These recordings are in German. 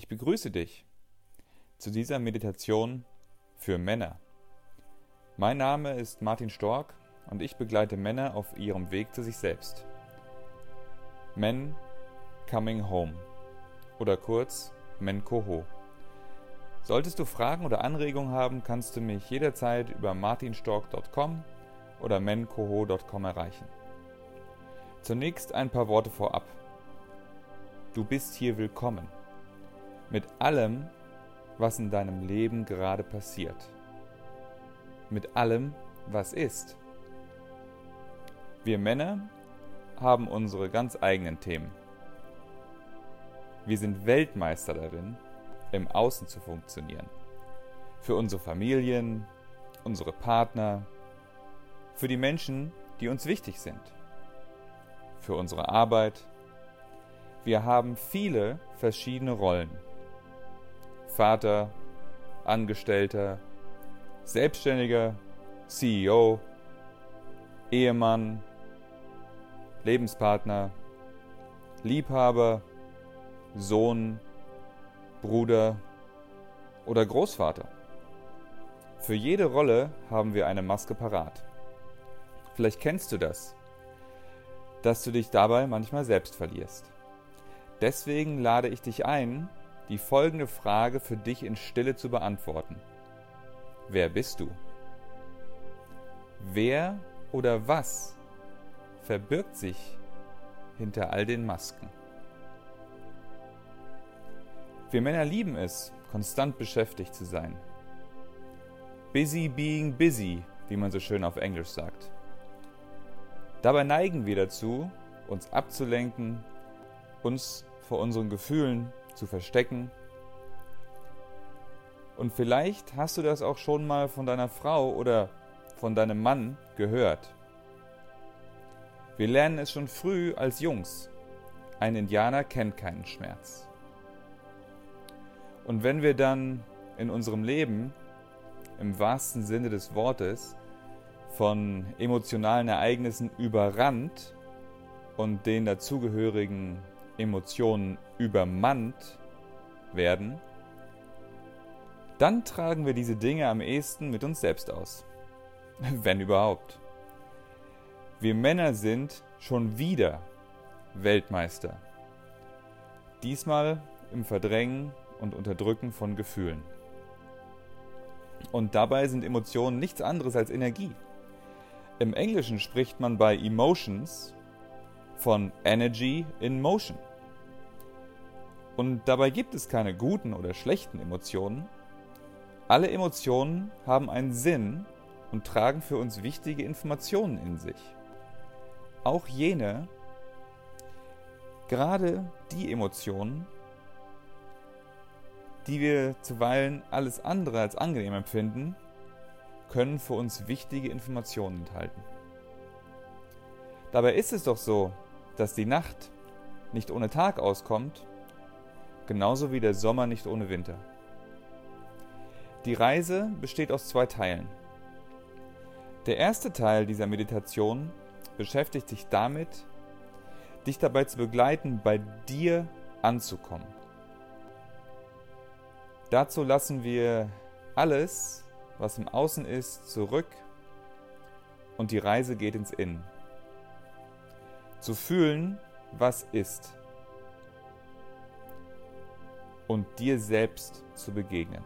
Ich begrüße dich zu dieser Meditation für Männer. Mein Name ist Martin Stork und ich begleite Männer auf ihrem Weg zu sich selbst. Men Coming Home oder kurz Men Koho. Solltest du Fragen oder Anregungen haben, kannst du mich jederzeit über martinstork.com oder menkoho.com erreichen. Zunächst ein paar Worte vorab. Du bist hier willkommen. Mit allem, was in deinem Leben gerade passiert. Mit allem, was ist. Wir Männer haben unsere ganz eigenen Themen. Wir sind Weltmeister darin, im Außen zu funktionieren. Für unsere Familien, unsere Partner, für die Menschen, die uns wichtig sind für unsere Arbeit. Wir haben viele verschiedene Rollen. Vater, Angestellter, Selbstständiger, CEO, Ehemann, Lebenspartner, Liebhaber, Sohn, Bruder oder Großvater. Für jede Rolle haben wir eine Maske parat. Vielleicht kennst du das dass du dich dabei manchmal selbst verlierst. Deswegen lade ich dich ein, die folgende Frage für dich in Stille zu beantworten. Wer bist du? Wer oder was verbirgt sich hinter all den Masken? Wir Männer lieben es, konstant beschäftigt zu sein. Busy being busy, wie man so schön auf Englisch sagt. Dabei neigen wir dazu, uns abzulenken, uns vor unseren Gefühlen zu verstecken. Und vielleicht hast du das auch schon mal von deiner Frau oder von deinem Mann gehört. Wir lernen es schon früh als Jungs. Ein Indianer kennt keinen Schmerz. Und wenn wir dann in unserem Leben im wahrsten Sinne des Wortes von emotionalen Ereignissen überrannt und den dazugehörigen Emotionen übermannt werden, dann tragen wir diese Dinge am ehesten mit uns selbst aus. Wenn überhaupt. Wir Männer sind schon wieder Weltmeister. Diesmal im Verdrängen und Unterdrücken von Gefühlen. Und dabei sind Emotionen nichts anderes als Energie. Im Englischen spricht man bei Emotions von Energy in Motion. Und dabei gibt es keine guten oder schlechten Emotionen. Alle Emotionen haben einen Sinn und tragen für uns wichtige Informationen in sich. Auch jene, gerade die Emotionen, die wir zuweilen alles andere als angenehm empfinden, können für uns wichtige Informationen enthalten. Dabei ist es doch so, dass die Nacht nicht ohne Tag auskommt, genauso wie der Sommer nicht ohne Winter. Die Reise besteht aus zwei Teilen. Der erste Teil dieser Meditation beschäftigt sich damit, dich dabei zu begleiten, bei dir anzukommen. Dazu lassen wir alles, was im Außen ist, zurück und die Reise geht ins Innen. Zu fühlen, was ist und dir selbst zu begegnen.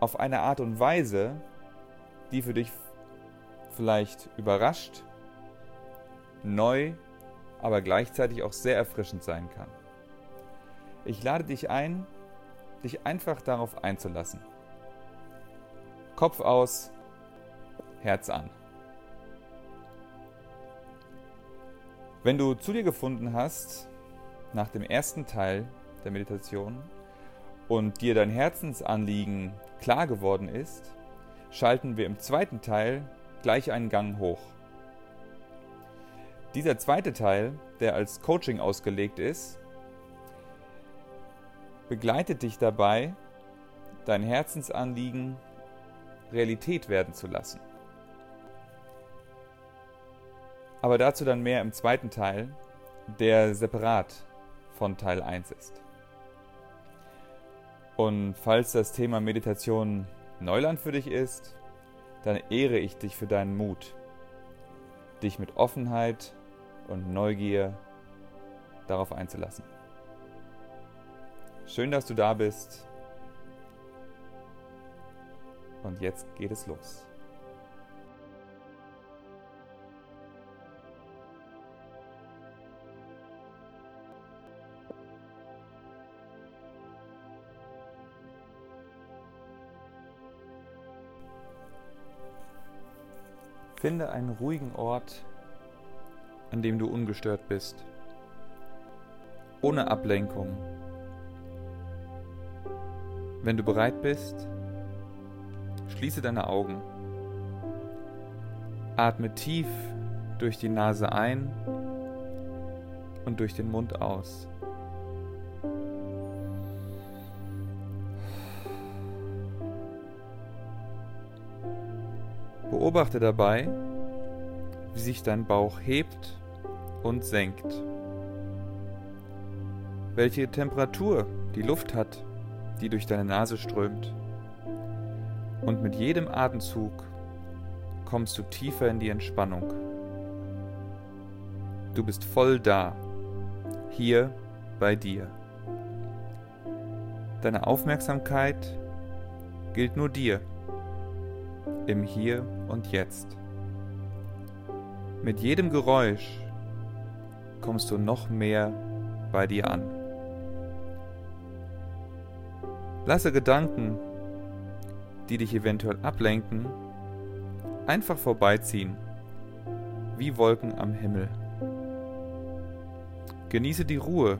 Auf eine Art und Weise, die für dich vielleicht überrascht, neu, aber gleichzeitig auch sehr erfrischend sein kann. Ich lade dich ein, dich einfach darauf einzulassen. Kopf aus, Herz an. Wenn du zu dir gefunden hast, nach dem ersten Teil der Meditation, und dir dein Herzensanliegen klar geworden ist, schalten wir im zweiten Teil gleich einen Gang hoch. Dieser zweite Teil, der als Coaching ausgelegt ist, begleitet dich dabei, dein Herzensanliegen Realität werden zu lassen. Aber dazu dann mehr im zweiten Teil, der separat von Teil 1 ist. Und falls das Thema Meditation Neuland für dich ist, dann ehre ich dich für deinen Mut, dich mit Offenheit und Neugier darauf einzulassen. Schön, dass du da bist. Und jetzt geht es los. Finde einen ruhigen Ort, an dem du ungestört bist, ohne Ablenkung. Wenn du bereit bist, schließe deine Augen. Atme tief durch die Nase ein und durch den Mund aus. Beobachte dabei, wie sich dein Bauch hebt und senkt. Welche Temperatur die Luft hat, die durch deine Nase strömt. Und mit jedem Atemzug kommst du tiefer in die Entspannung. Du bist voll da, hier bei dir. Deine Aufmerksamkeit gilt nur dir im Hier und Jetzt. Mit jedem Geräusch kommst du noch mehr bei dir an. Lasse Gedanken, die dich eventuell ablenken, einfach vorbeiziehen, wie Wolken am Himmel. Genieße die Ruhe,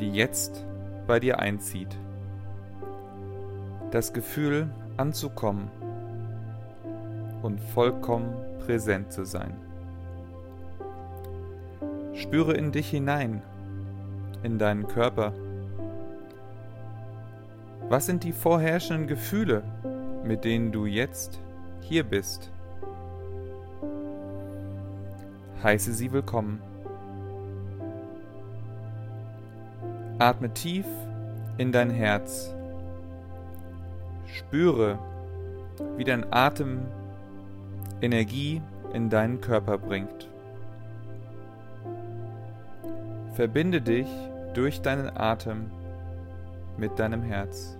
die jetzt bei dir einzieht. Das Gefühl anzukommen und vollkommen präsent zu sein. Spüre in dich hinein, in deinen Körper. Was sind die vorherrschenden Gefühle, mit denen du jetzt hier bist? Heiße sie willkommen. Atme tief in dein Herz. Spüre, wie dein Atem Energie in deinen Körper bringt. Verbinde dich durch deinen Atem mit deinem Herz.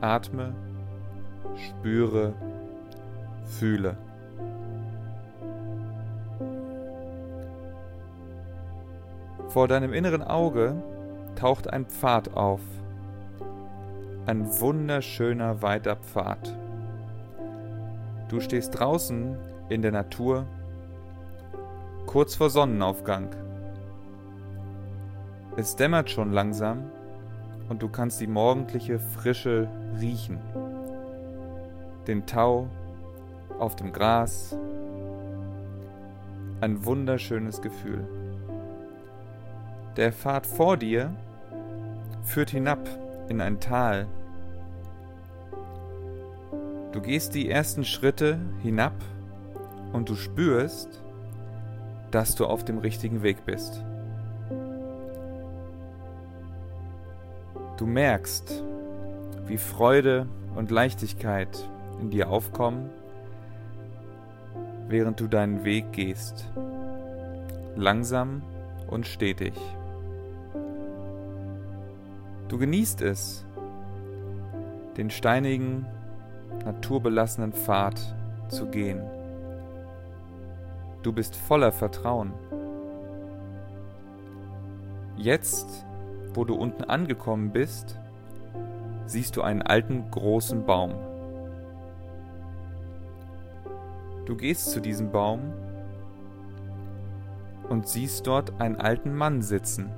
Atme, spüre, fühle. Vor deinem inneren Auge taucht ein Pfad auf. Ein wunderschöner weiter Pfad. Du stehst draußen in der Natur, kurz vor Sonnenaufgang. Es dämmert schon langsam und du kannst die morgendliche Frische riechen. Den Tau auf dem Gras. Ein wunderschönes Gefühl. Der Pfad vor dir führt hinab in ein Tal Du gehst die ersten Schritte hinab und du spürst, dass du auf dem richtigen Weg bist. Du merkst, wie Freude und Leichtigkeit in dir aufkommen, während du deinen Weg gehst, langsam und stetig. Du genießt es, den steinigen naturbelassenen Pfad zu gehen. Du bist voller Vertrauen. Jetzt, wo du unten angekommen bist, siehst du einen alten großen Baum. Du gehst zu diesem Baum und siehst dort einen alten Mann sitzen.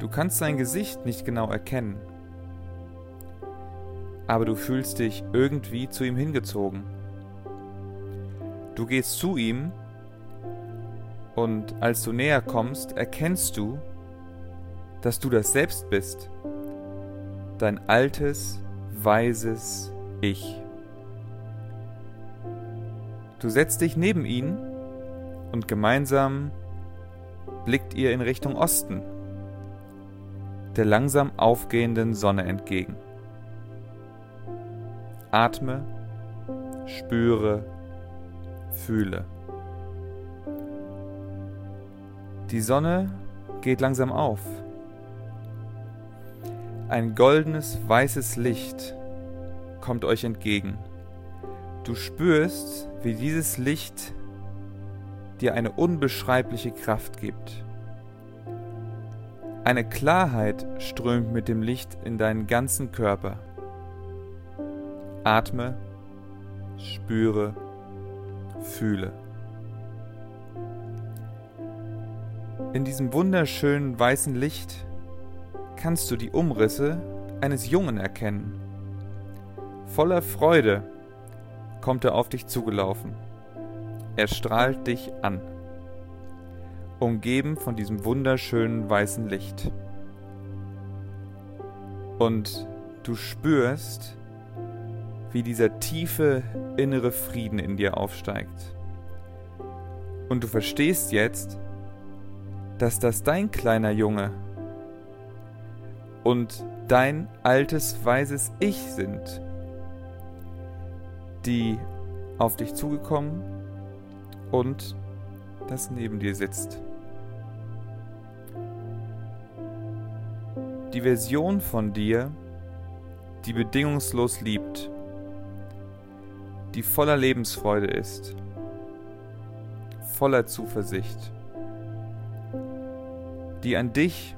Du kannst sein Gesicht nicht genau erkennen aber du fühlst dich irgendwie zu ihm hingezogen. Du gehst zu ihm und als du näher kommst, erkennst du, dass du das selbst bist, dein altes, weises Ich. Du setzt dich neben ihn und gemeinsam blickt ihr in Richtung Osten. der langsam aufgehenden Sonne entgegen. Atme, spüre, fühle. Die Sonne geht langsam auf. Ein goldenes, weißes Licht kommt euch entgegen. Du spürst, wie dieses Licht dir eine unbeschreibliche Kraft gibt. Eine Klarheit strömt mit dem Licht in deinen ganzen Körper. Atme, spüre, fühle. In diesem wunderschönen weißen Licht kannst du die Umrisse eines Jungen erkennen. Voller Freude kommt er auf dich zugelaufen. Er strahlt dich an, umgeben von diesem wunderschönen weißen Licht. Und du spürst, wie dieser tiefe innere Frieden in dir aufsteigt. Und du verstehst jetzt, dass das dein kleiner Junge und dein altes weises Ich sind, die auf dich zugekommen und das neben dir sitzt. Die Version von dir, die bedingungslos liebt, die voller Lebensfreude ist, voller Zuversicht, die an dich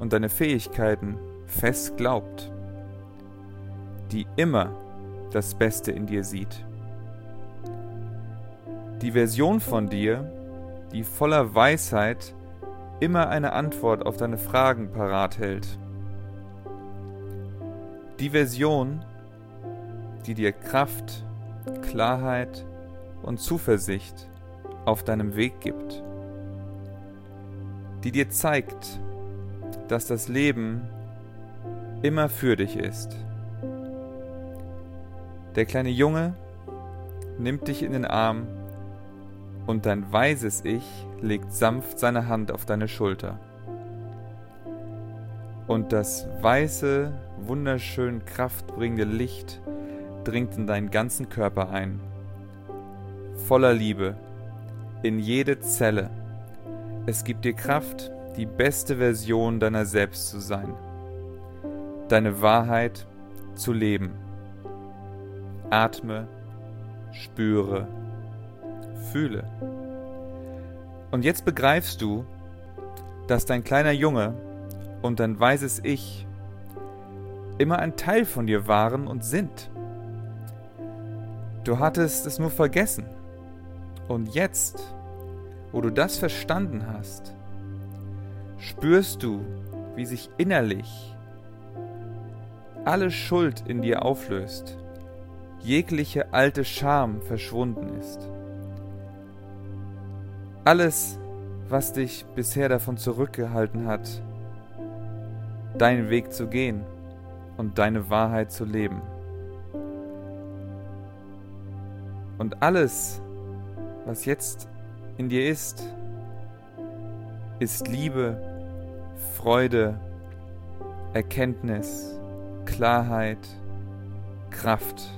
und deine Fähigkeiten fest glaubt, die immer das Beste in dir sieht. Die Version von dir, die voller Weisheit immer eine Antwort auf deine Fragen parat hält. Die Version, die dir Kraft, Klarheit und Zuversicht auf deinem Weg gibt. Die dir zeigt, dass das Leben immer für dich ist. Der kleine Junge nimmt dich in den Arm und dein weises Ich legt sanft seine Hand auf deine Schulter. Und das weiße, wunderschön kraftbringende Licht dringt in deinen ganzen Körper ein. Voller Liebe, in jede Zelle. Es gibt dir Kraft, die beste Version deiner selbst zu sein, deine Wahrheit zu leben. Atme, spüre, fühle. Und jetzt begreifst du, dass dein kleiner Junge und dein weises Ich immer ein Teil von dir waren und sind. Du hattest es nur vergessen. Und jetzt, wo du das verstanden hast, spürst du, wie sich innerlich alle Schuld in dir auflöst, jegliche alte Scham verschwunden ist. Alles, was dich bisher davon zurückgehalten hat, deinen Weg zu gehen und deine Wahrheit zu leben. Und alles, was jetzt in dir ist, ist Liebe, Freude, Erkenntnis, Klarheit, Kraft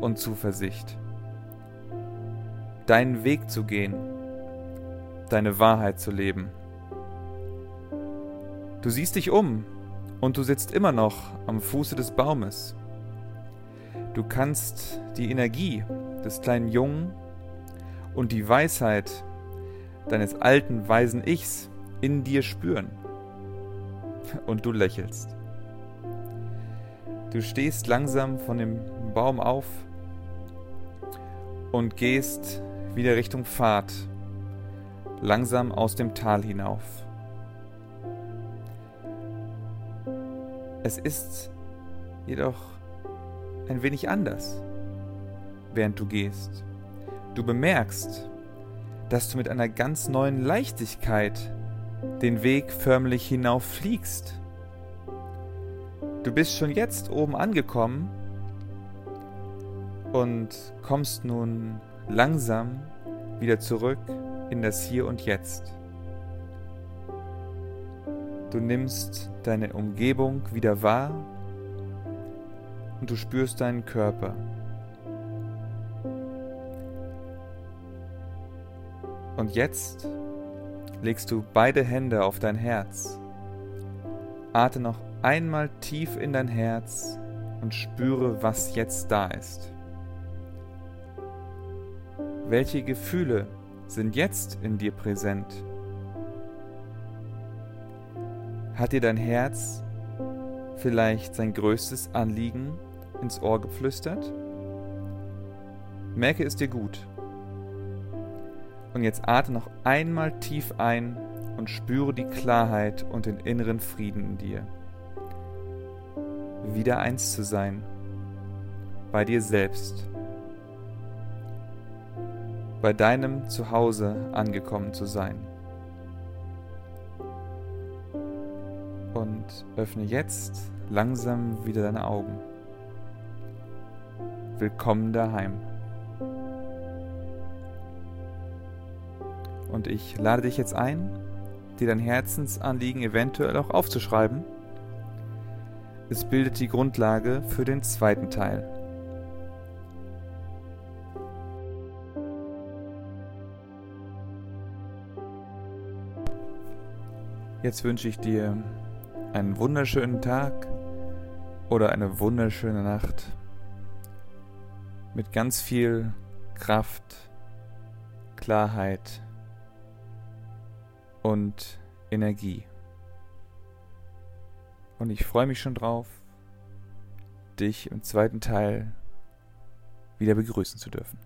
und Zuversicht. Deinen Weg zu gehen, deine Wahrheit zu leben. Du siehst dich um und du sitzt immer noch am Fuße des Baumes. Du kannst die Energie des kleinen Jungen und die Weisheit deines alten, weisen Ichs in dir spüren. Und du lächelst. Du stehst langsam von dem Baum auf und gehst wieder Richtung Pfad, langsam aus dem Tal hinauf. Es ist jedoch ein wenig anders, während du gehst. Du bemerkst, dass du mit einer ganz neuen Leichtigkeit den Weg förmlich hinauffliegst. Du bist schon jetzt oben angekommen und kommst nun langsam wieder zurück in das Hier und Jetzt. Du nimmst deine Umgebung wieder wahr und du spürst deinen Körper. Und jetzt legst du beide Hände auf dein Herz. Atme noch einmal tief in dein Herz und spüre, was jetzt da ist. Welche Gefühle sind jetzt in dir präsent? Hat dir dein Herz vielleicht sein größtes Anliegen ins Ohr geflüstert? Merke es dir gut. Und jetzt atme noch einmal tief ein und spüre die Klarheit und den inneren Frieden in dir. Wieder eins zu sein, bei dir selbst, bei deinem Zuhause angekommen zu sein. Und öffne jetzt langsam wieder deine Augen. Willkommen daheim. Und ich lade dich jetzt ein, dir dein Herzensanliegen eventuell auch aufzuschreiben. Es bildet die Grundlage für den zweiten Teil. Jetzt wünsche ich dir einen wunderschönen Tag oder eine wunderschöne Nacht mit ganz viel Kraft, Klarheit und Energie. Und ich freue mich schon drauf, dich im zweiten Teil wieder begrüßen zu dürfen.